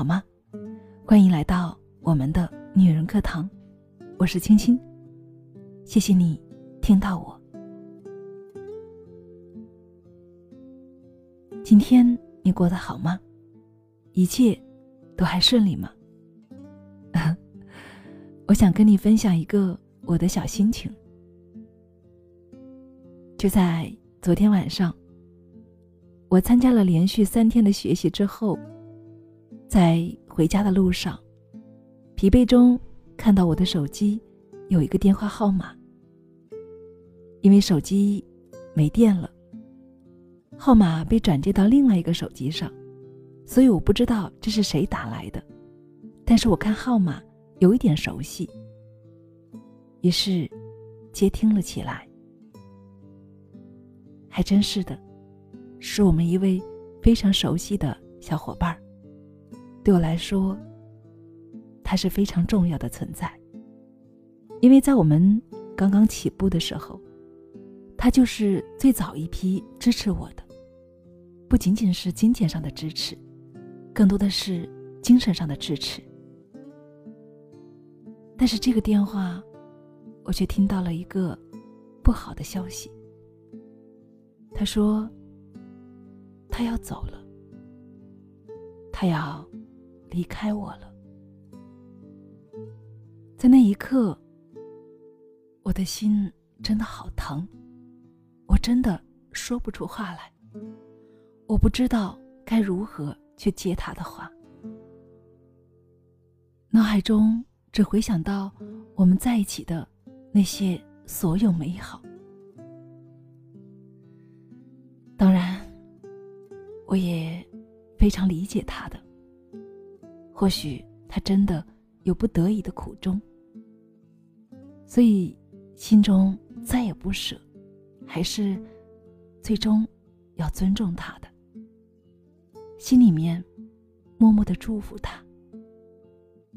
好吗？欢迎来到我们的女人课堂，我是青青。谢谢你听到我。今天你过得好吗？一切都还顺利吗？我想跟你分享一个我的小心情。就在昨天晚上，我参加了连续三天的学习之后。在回家的路上，疲惫中看到我的手机有一个电话号码。因为手机没电了，号码被转接到另外一个手机上，所以我不知道这是谁打来的。但是我看号码有一点熟悉，于是接听了起来。还真是的，是我们一位非常熟悉的小伙伴儿。对我来说，他是非常重要的存在。因为在我们刚刚起步的时候，他就是最早一批支持我的，不仅仅是金钱上的支持，更多的是精神上的支持。但是这个电话，我却听到了一个不好的消息。他说，他要走了，他要。离开我了，在那一刻，我的心真的好疼，我真的说不出话来，我不知道该如何去接他的话，脑海中只回想到我们在一起的那些所有美好，当然，我也非常理解他的。或许他真的有不得已的苦衷，所以心中再也不舍，还是最终要尊重他的。心里面默默的祝福他，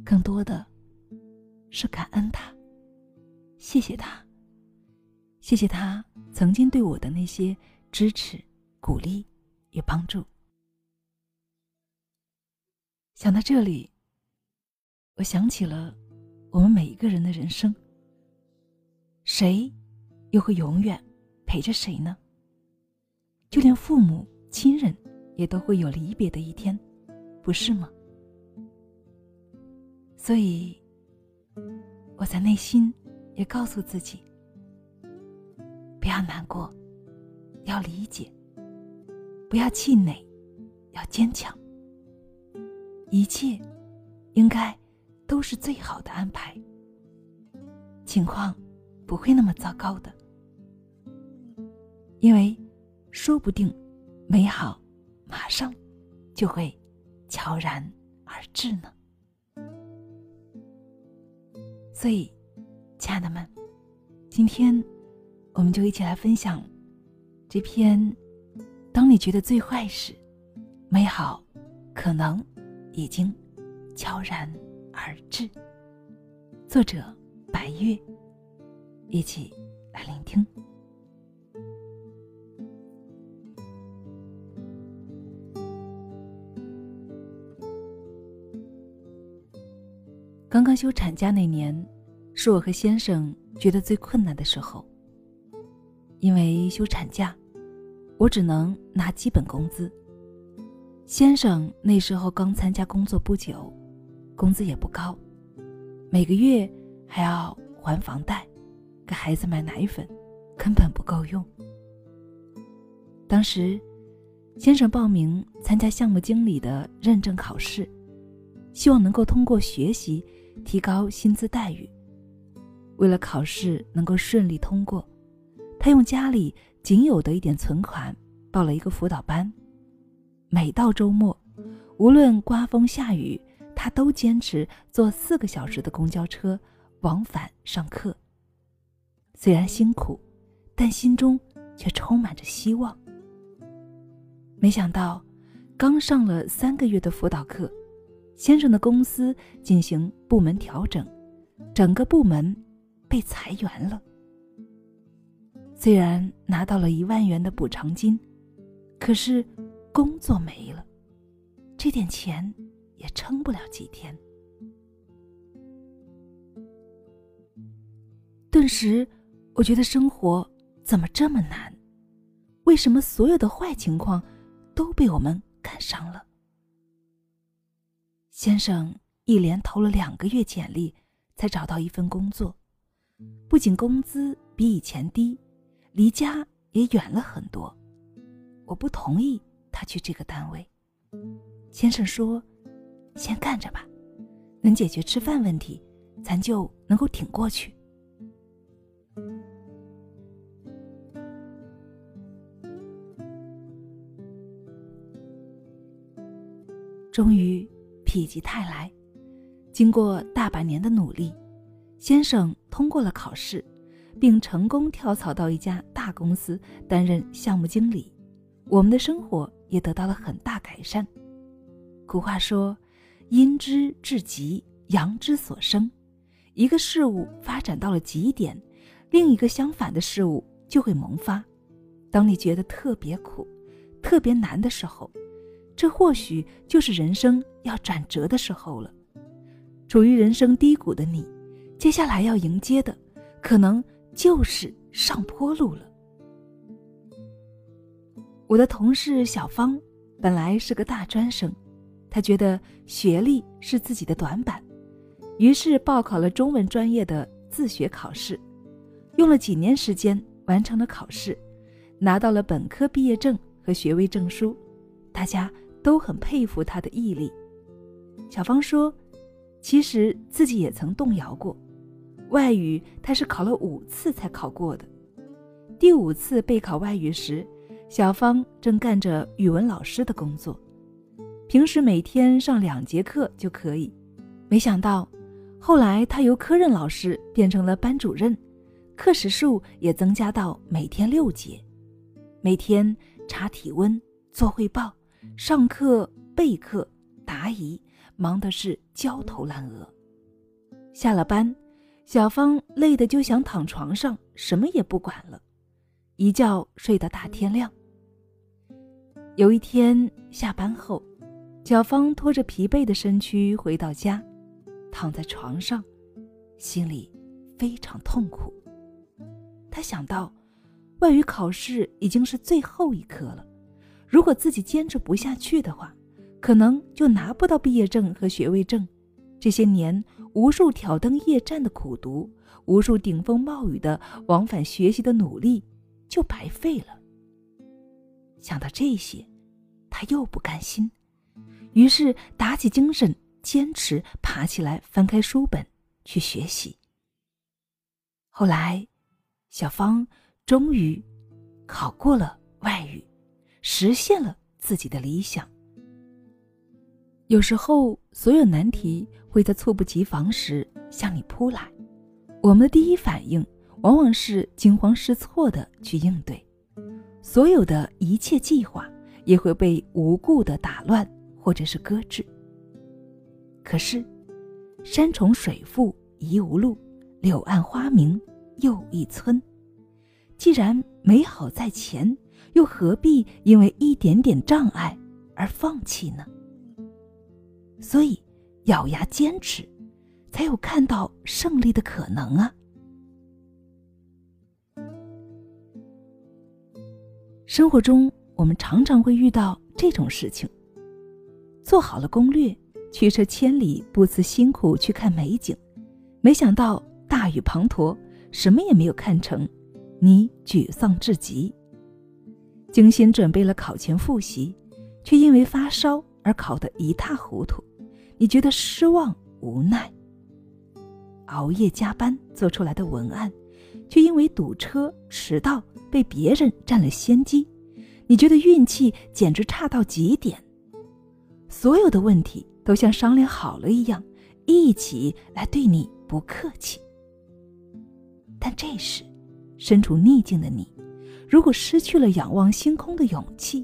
更多的是感恩他，谢谢他，谢谢他曾经对我的那些支持、鼓励与帮助。想到这里，我想起了我们每一个人的人生。谁又会永远陪着谁呢？就连父母亲人也都会有离别的一天，不是吗？所以，我在内心也告诉自己：不要难过，要理解，不要气馁，要坚强。一切，应该都是最好的安排。情况不会那么糟糕的，因为说不定美好马上就会悄然而至呢。所以，亲爱的们，今天我们就一起来分享这篇：当你觉得最坏时，美好可能。已经悄然而至。作者白月，一起来聆听。刚刚休产假那年，是我和先生觉得最困难的时候。因为休产假，我只能拿基本工资。先生那时候刚参加工作不久，工资也不高，每个月还要还房贷，给孩子买奶粉，根本不够用。当时，先生报名参加项目经理的认证考试，希望能够通过学习提高薪资待遇。为了考试能够顺利通过，他用家里仅有的一点存款报了一个辅导班。每到周末，无论刮风下雨，他都坚持坐四个小时的公交车往返上课。虽然辛苦，但心中却充满着希望。没想到，刚上了三个月的辅导课，先生的公司进行部门调整，整个部门被裁员了。虽然拿到了一万元的补偿金，可是。工作没了，这点钱也撑不了几天。顿时，我觉得生活怎么这么难？为什么所有的坏情况都被我们赶上了？先生一连投了两个月简历，才找到一份工作，不仅工资比以前低，离家也远了很多。我不同意他去这个单位。先生说：“先干着吧，能解决吃饭问题，咱就能够挺过去。”终于否极泰来，经过大半年的努力，先生通过了考试，并成功跳槽到一家大公司担任项目经理。我们的生活也得到了很大改善。古话说：“阴之至极，阳之所生。”一个事物发展到了极点，另一个相反的事物就会萌发。当你觉得特别苦、特别难的时候，这或许就是人生要转折的时候了。处于人生低谷的你，接下来要迎接的，可能就是上坡路了。我的同事小芳，本来是个大专生，她觉得学历是自己的短板，于是报考了中文专业的自学考试，用了几年时间完成了考试，拿到了本科毕业证和学位证书，大家都很佩服她的毅力。小芳说，其实自己也曾动摇过，外语她是考了五次才考过的，第五次备考外语时。小芳正干着语文老师的工作，平时每天上两节课就可以。没想到，后来她由科任老师变成了班主任，课时数也增加到每天六节，每天查体温、做汇报、上课、备课、答疑，忙的是焦头烂额。下了班，小芳累得就想躺床上，什么也不管了，一觉睡到大天亮。有一天下班后，小芳拖着疲惫的身躯回到家，躺在床上，心里非常痛苦。她想到，外语考试已经是最后一科了，如果自己坚持不下去的话，可能就拿不到毕业证和学位证。这些年无数挑灯夜战的苦读，无数顶风冒雨的往返学习的努力，就白费了。想到这些，他又不甘心，于是打起精神，坚持爬起来，翻开书本去学习。后来，小芳终于考过了外语，实现了自己的理想。有时候，所有难题会在猝不及防时向你扑来，我们的第一反应往往是惊慌失措的去应对。所有的一切计划也会被无故的打乱，或者是搁置。可是，山重水复疑无路，柳暗花明又一村。既然美好在前，又何必因为一点点障碍而放弃呢？所以，咬牙坚持，才有看到胜利的可能啊！生活中，我们常常会遇到这种事情：做好了攻略，驱车千里，不辞辛苦去看美景，没想到大雨滂沱，什么也没有看成，你沮丧至极；精心准备了考前复习，却因为发烧而考得一塌糊涂，你觉得失望无奈；熬夜加班做出来的文案，却因为堵车迟到。被别人占了先机，你觉得运气简直差到极点。所有的问题都像商量好了一样，一起来对你不客气。但这时，身处逆境的你，如果失去了仰望星空的勇气，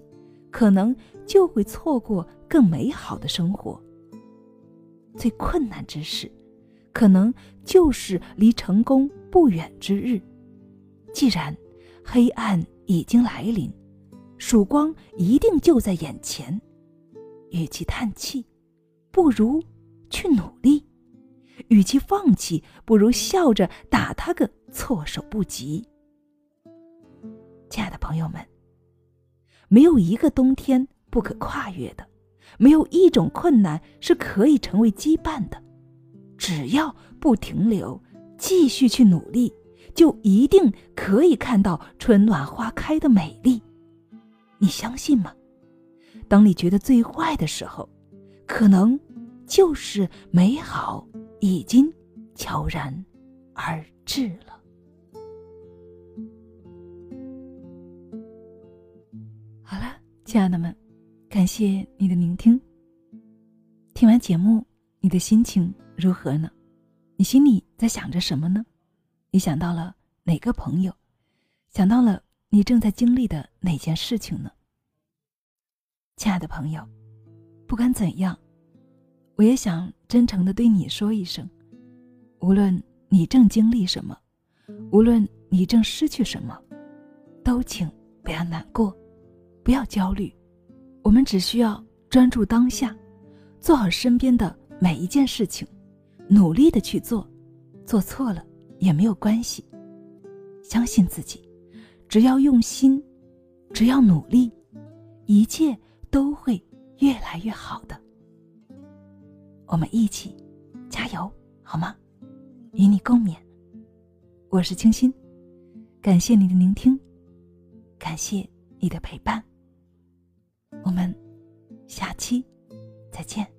可能就会错过更美好的生活。最困难之事，可能就是离成功不远之日。既然。黑暗已经来临，曙光一定就在眼前。与其叹气，不如去努力；与其放弃，不如笑着打他个措手不及。亲爱的朋友们，没有一个冬天不可跨越的，没有一种困难是可以成为羁绊的。只要不停留，继续去努力，就一定可以看到春暖花开的美丽。你相信吗？当你觉得最坏的时候，可能就是美好已经悄然而至了。好了，亲爱的们，感谢你的聆听。听完节目，你的心情？如何呢？你心里在想着什么呢？你想到了哪个朋友？想到了你正在经历的哪件事情呢？亲爱的朋友，不管怎样，我也想真诚的对你说一声：无论你正经历什么，无论你正失去什么，都请不要难过，不要焦虑。我们只需要专注当下，做好身边的每一件事情。努力的去做，做错了也没有关系。相信自己，只要用心，只要努力，一切都会越来越好的。我们一起加油，好吗？与你共勉。我是清新，感谢你的聆听，感谢你的陪伴。我们下期再见。